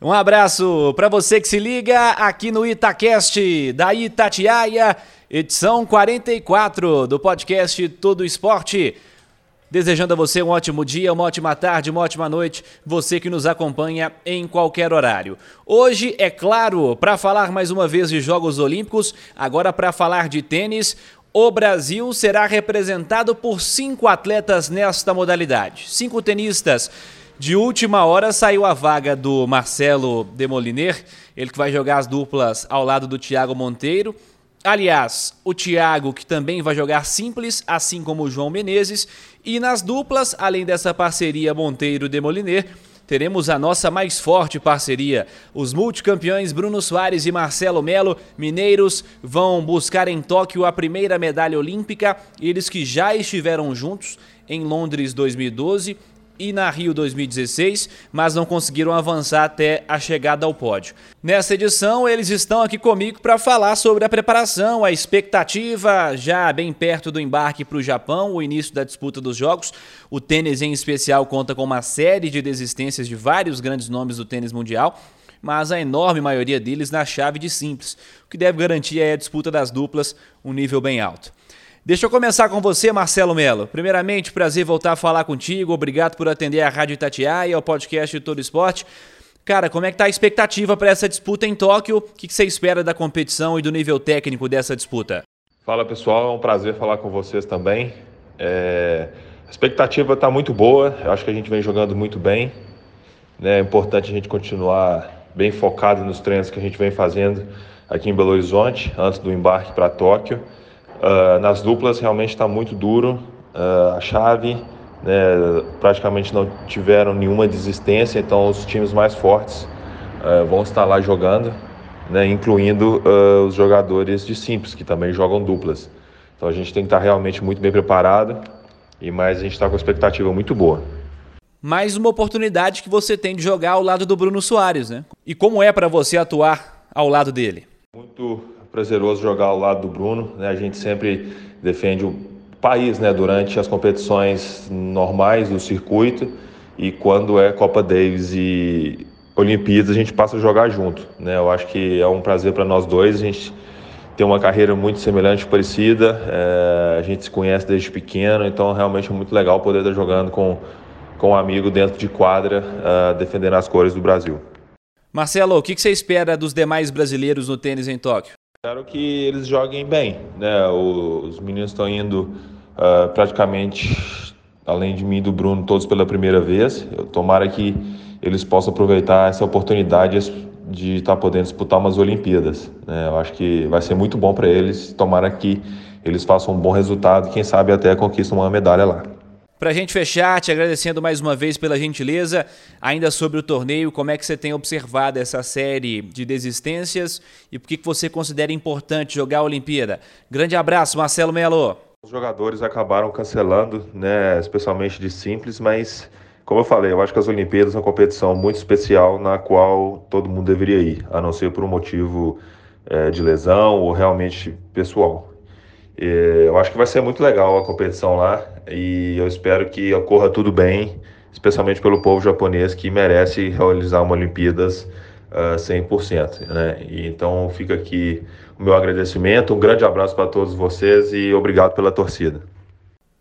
Um abraço para você que se liga aqui no Itacast da Itatiaia, edição 44 do podcast Todo Esporte. Desejando a você um ótimo dia, uma ótima tarde, uma ótima noite, você que nos acompanha em qualquer horário. Hoje, é claro, para falar mais uma vez de Jogos Olímpicos, agora para falar de tênis, o Brasil será representado por cinco atletas nesta modalidade. Cinco tenistas. De última hora saiu a vaga do Marcelo Demoliner, ele que vai jogar as duplas ao lado do Thiago Monteiro. Aliás, o Thiago, que também vai jogar simples, assim como o João Menezes. E nas duplas, além dessa parceria Monteiro-Demoliner, teremos a nossa mais forte parceria. Os multicampeões Bruno Soares e Marcelo Melo, mineiros, vão buscar em Tóquio a primeira medalha olímpica, eles que já estiveram juntos em Londres 2012 e na Rio 2016, mas não conseguiram avançar até a chegada ao pódio. Nessa edição, eles estão aqui comigo para falar sobre a preparação, a expectativa, já bem perto do embarque para o Japão, o início da disputa dos Jogos. O tênis, em especial, conta com uma série de desistências de vários grandes nomes do tênis mundial mas a enorme maioria deles na chave de simples, o que deve garantir é a disputa das duplas, um nível bem alto. Deixa eu começar com você, Marcelo Melo. Primeiramente, prazer voltar a falar contigo. Obrigado por atender a Rádio Itatiaia, ao podcast de Todo Esporte. Cara, como é que tá a expectativa para essa disputa em Tóquio? O que você espera da competição e do nível técnico dessa disputa? Fala pessoal, é um prazer falar com vocês também. É... A expectativa está muito boa, eu acho que a gente vem jogando muito bem. Né? É importante a gente continuar bem focado nos treinos que a gente vem fazendo aqui em Belo Horizonte, antes do embarque para Tóquio. Uh, nas duplas realmente está muito duro. Uh, a chave né, praticamente não tiveram nenhuma desistência, então os times mais fortes uh, vão estar lá jogando, né, incluindo os jogadores de simples, que também jogam duplas. Então a gente tem que estar realmente muito bem preparado e mais a gente está com expectativa muito boa. Mais uma oportunidade que você tem de jogar ao lado do Bruno Soares, né? E como é para você atuar ao lado dele? Muito prazeroso jogar ao lado do Bruno. Né? A gente sempre defende o país né? durante as competições normais do circuito e quando é Copa Davis e Olimpíadas a gente passa a jogar junto. Né? Eu acho que é um prazer para nós dois. A gente tem uma carreira muito semelhante, parecida. É, a gente se conhece desde pequeno, então realmente é muito legal poder estar jogando com, com um amigo dentro de quadra, uh, defendendo as cores do Brasil. Marcelo, o que você espera dos demais brasileiros no tênis em Tóquio? Espero que eles joguem bem, né? Os meninos estão indo uh, praticamente, além de mim e do Bruno, todos pela primeira vez. Eu, tomara que eles possam aproveitar essa oportunidade de estar tá podendo disputar umas Olimpíadas. Né? Eu acho que vai ser muito bom para eles. Tomara que eles façam um bom resultado quem sabe até conquistam uma medalha lá. Para a gente fechar, te agradecendo mais uma vez pela gentileza, ainda sobre o torneio, como é que você tem observado essa série de desistências e por que você considera importante jogar a Olimpíada? Grande abraço, Marcelo Melo. Os jogadores acabaram cancelando, né, especialmente de simples, mas como eu falei, eu acho que as Olimpíadas são uma competição muito especial na qual todo mundo deveria ir, a não ser por um motivo é, de lesão ou realmente pessoal. Eu acho que vai ser muito legal a competição lá e eu espero que ocorra tudo bem, especialmente pelo povo japonês que merece realizar uma Olimpíadas uh, 100%. Né? E então fica aqui o meu agradecimento, um grande abraço para todos vocês e obrigado pela torcida.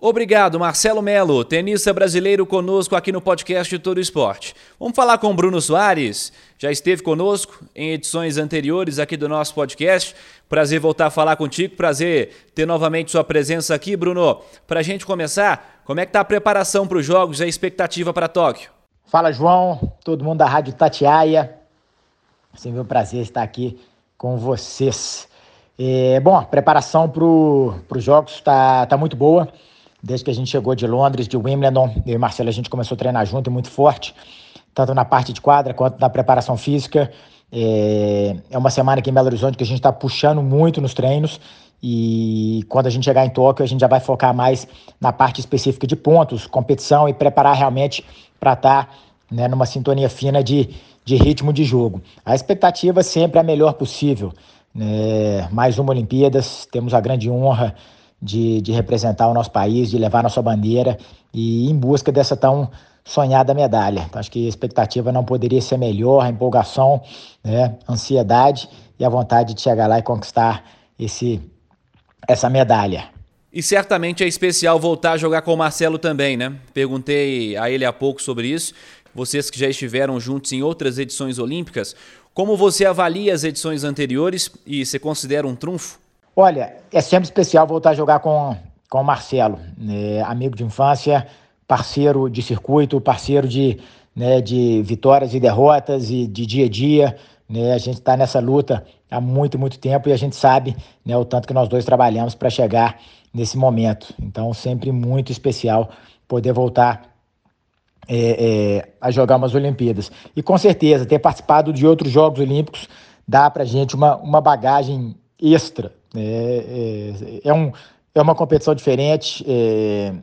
Obrigado, Marcelo Melo, tenista brasileiro conosco aqui no podcast Todo Esporte. Vamos falar com Bruno Soares, já esteve conosco em edições anteriores aqui do nosso podcast. Prazer voltar a falar contigo, prazer ter novamente sua presença aqui, Bruno. Para a gente começar, como é que está a preparação para os Jogos e a expectativa para Tóquio? Fala, João, todo mundo da Rádio Tatiaia. Sempre um prazer estar aqui com vocês. É, bom, a preparação para os Jogos está tá muito boa. Desde que a gente chegou de Londres, de Wimbledon, eu e Marcelo, a gente começou a treinar junto e muito forte, tanto na parte de quadra quanto na preparação física. É, é uma semana aqui em Belo Horizonte que a gente está puxando muito nos treinos E quando a gente chegar em Tóquio, a gente já vai focar mais na parte específica de pontos, competição e preparar realmente para estar tá, né, numa sintonia fina de, de ritmo de jogo. A expectativa sempre é a melhor possível. Né? Mais uma Olimpíadas, temos a grande honra de, de representar o nosso país, de levar nossa bandeira e em busca dessa tão sonhada medalha. Então, acho que a expectativa não poderia ser melhor, a empolgação, né, ansiedade e a vontade de chegar lá e conquistar esse, essa medalha. E certamente é especial voltar a jogar com o Marcelo também, né? Perguntei a ele há pouco sobre isso. Vocês que já estiveram juntos em outras edições olímpicas, como você avalia as edições anteriores e se considera um trunfo? Olha, é sempre especial voltar a jogar com, com o Marcelo, né? amigo de infância, parceiro de circuito, parceiro de, né, de vitórias e derrotas e de dia a dia. Né? A gente está nessa luta há muito, muito tempo e a gente sabe né, o tanto que nós dois trabalhamos para chegar nesse momento. Então, sempre muito especial poder voltar é, é, a jogar umas Olimpíadas. E com certeza, ter participado de outros Jogos Olímpicos dá para gente uma, uma bagagem extra. Né? É, é, um, é uma competição diferente, é,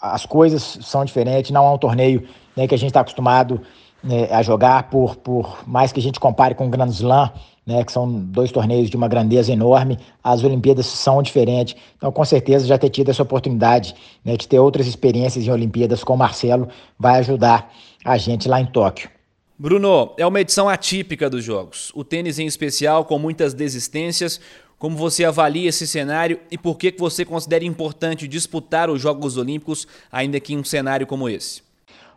as coisas são diferentes, não é um torneio né, que a gente está acostumado né, a jogar, por, por mais que a gente compare com o Grand Slam, né, que são dois torneios de uma grandeza enorme, as Olimpíadas são diferentes. Então, com certeza, já ter tido essa oportunidade né, de ter outras experiências em Olimpíadas com o Marcelo vai ajudar a gente lá em Tóquio. Bruno, é uma edição atípica dos Jogos. O tênis em especial, com muitas desistências, como você avalia esse cenário e por que você considera importante disputar os Jogos Olímpicos, ainda que em um cenário como esse?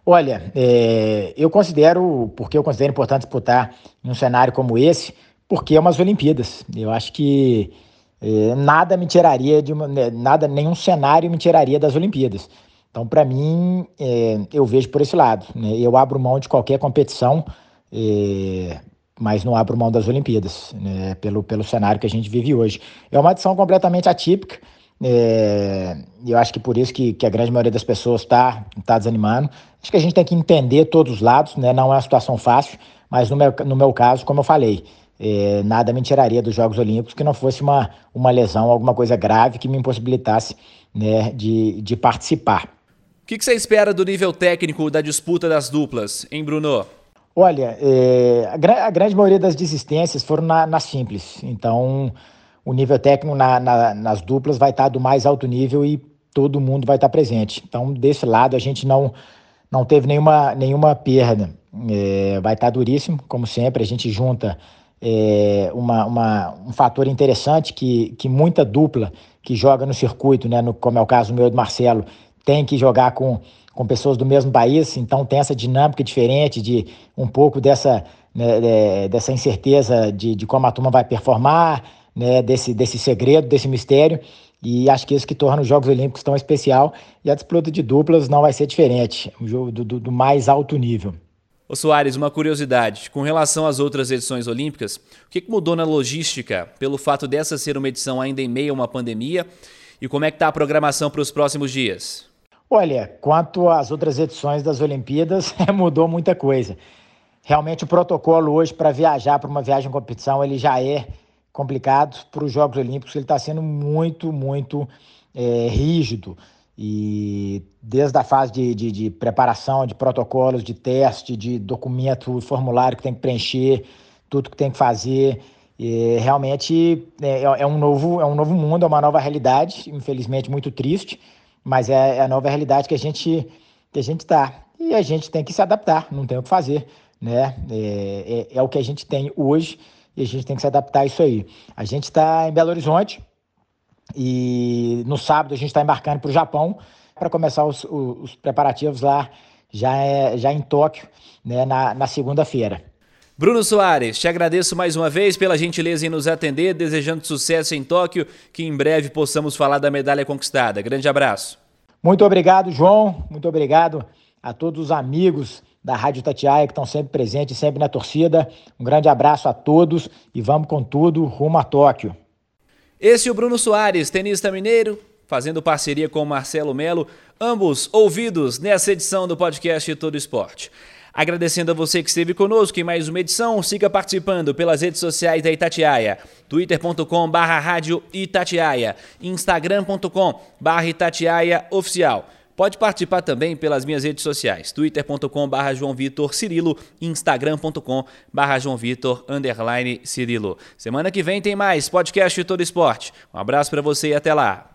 Olha, é, eu considero, porque eu considero importante disputar em um cenário como esse, porque é umas Olimpíadas. Eu acho que é, nada me tiraria de uma, né, nada, nenhum cenário me tiraria das Olimpíadas. Então, para mim, é, eu vejo por esse lado. Né? Eu abro mão de qualquer competição é, mas não abro mão das Olimpíadas, né, pelo, pelo cenário que a gente vive hoje. É uma edição completamente atípica, é, eu acho que por isso que, que a grande maioria das pessoas está tá desanimando. Acho que a gente tem que entender todos os lados, né, não é uma situação fácil, mas no meu, no meu caso, como eu falei, é, nada me tiraria dos Jogos Olímpicos que não fosse uma, uma lesão, alguma coisa grave que me impossibilitasse né, de, de participar. O que, que você espera do nível técnico da disputa das duplas, hein, Bruno? Olha, é, a, a, grande maioria das desistências foram na, na simples. Então, o nível técnico na, na, nas duplas vai estar do mais alto nível e todo mundo vai estar presente. Então, desse lado, a gente não, não teve nenhuma, nenhuma perda. É, vai estar duríssimo, como sempre. A gente junta é, uma, uma, um fator interessante que, que muita dupla que joga no circuito, né, no, como é o caso meu e do Marcelo, tem que jogar com com pessoas do mesmo país, então tem essa dinâmica diferente de um pouco dessa, né, dessa incerteza de, de como a turma vai performar, né, desse, desse segredo, desse mistério. E acho que isso que torna os Jogos Olímpicos tão especial. E a disputa de duplas não vai ser diferente, um jogo do, do, do mais alto nível. Ô Soares, uma curiosidade. Com relação às outras edições olímpicas, o que mudou na logística pelo fato dessa ser uma edição ainda em meio a uma pandemia? E como é que está a programação para os próximos dias? Olha, quanto às outras edições das Olimpíadas, mudou muita coisa. Realmente o protocolo hoje para viajar para uma viagem em competição ele já é complicado. Para os Jogos Olímpicos ele está sendo muito, muito é, rígido. E desde a fase de, de, de, preparação, de protocolos, de teste, de documento, formulário que tem que preencher, tudo que tem que fazer. E realmente é, é, um novo, é um novo mundo, é uma nova realidade, infelizmente muito triste mas é, é a nova realidade que a gente que a gente está e a gente tem que se adaptar, não tem o que fazer, né? É, é, é, o que a gente tem hoje e a gente tem que se adaptar a isso aí. A gente está em Belo Horizonte e no sábado a gente está embarcando para o Japão para começar os, os, os, preparativos lá já, é, já em Tóquio, né? Na, na segunda-feira. Bruno Soares, te agradeço mais uma vez pela gentileza em nos atender, desejando sucesso em Tóquio, que em breve possamos falar da medalha conquistada. Grande abraço. Muito obrigado, João. Muito obrigado a todos os amigos da Rádio Tatiaia que estão sempre presentes, sempre na torcida. Um grande abraço a todos e vamos com tudo rumo a Tóquio. Esse é o Bruno Soares, tenista mineiro, fazendo parceria com o Marcelo Melo, ambos ouvidos nessa edição do podcast Todo Esporte. Agradecendo a você que esteve conosco em mais uma edição, siga participando pelas redes sociais da Itatiaia, twitter.com barra rádio Itatiaia, instagram.com barra Itatiaia oficial. Pode participar também pelas minhas redes sociais, twitter.com barra João Vitor Cirilo, instagram.com barra João Vitor underline Cirilo. Semana que vem tem mais podcast Todo Esporte. Um abraço para você e até lá.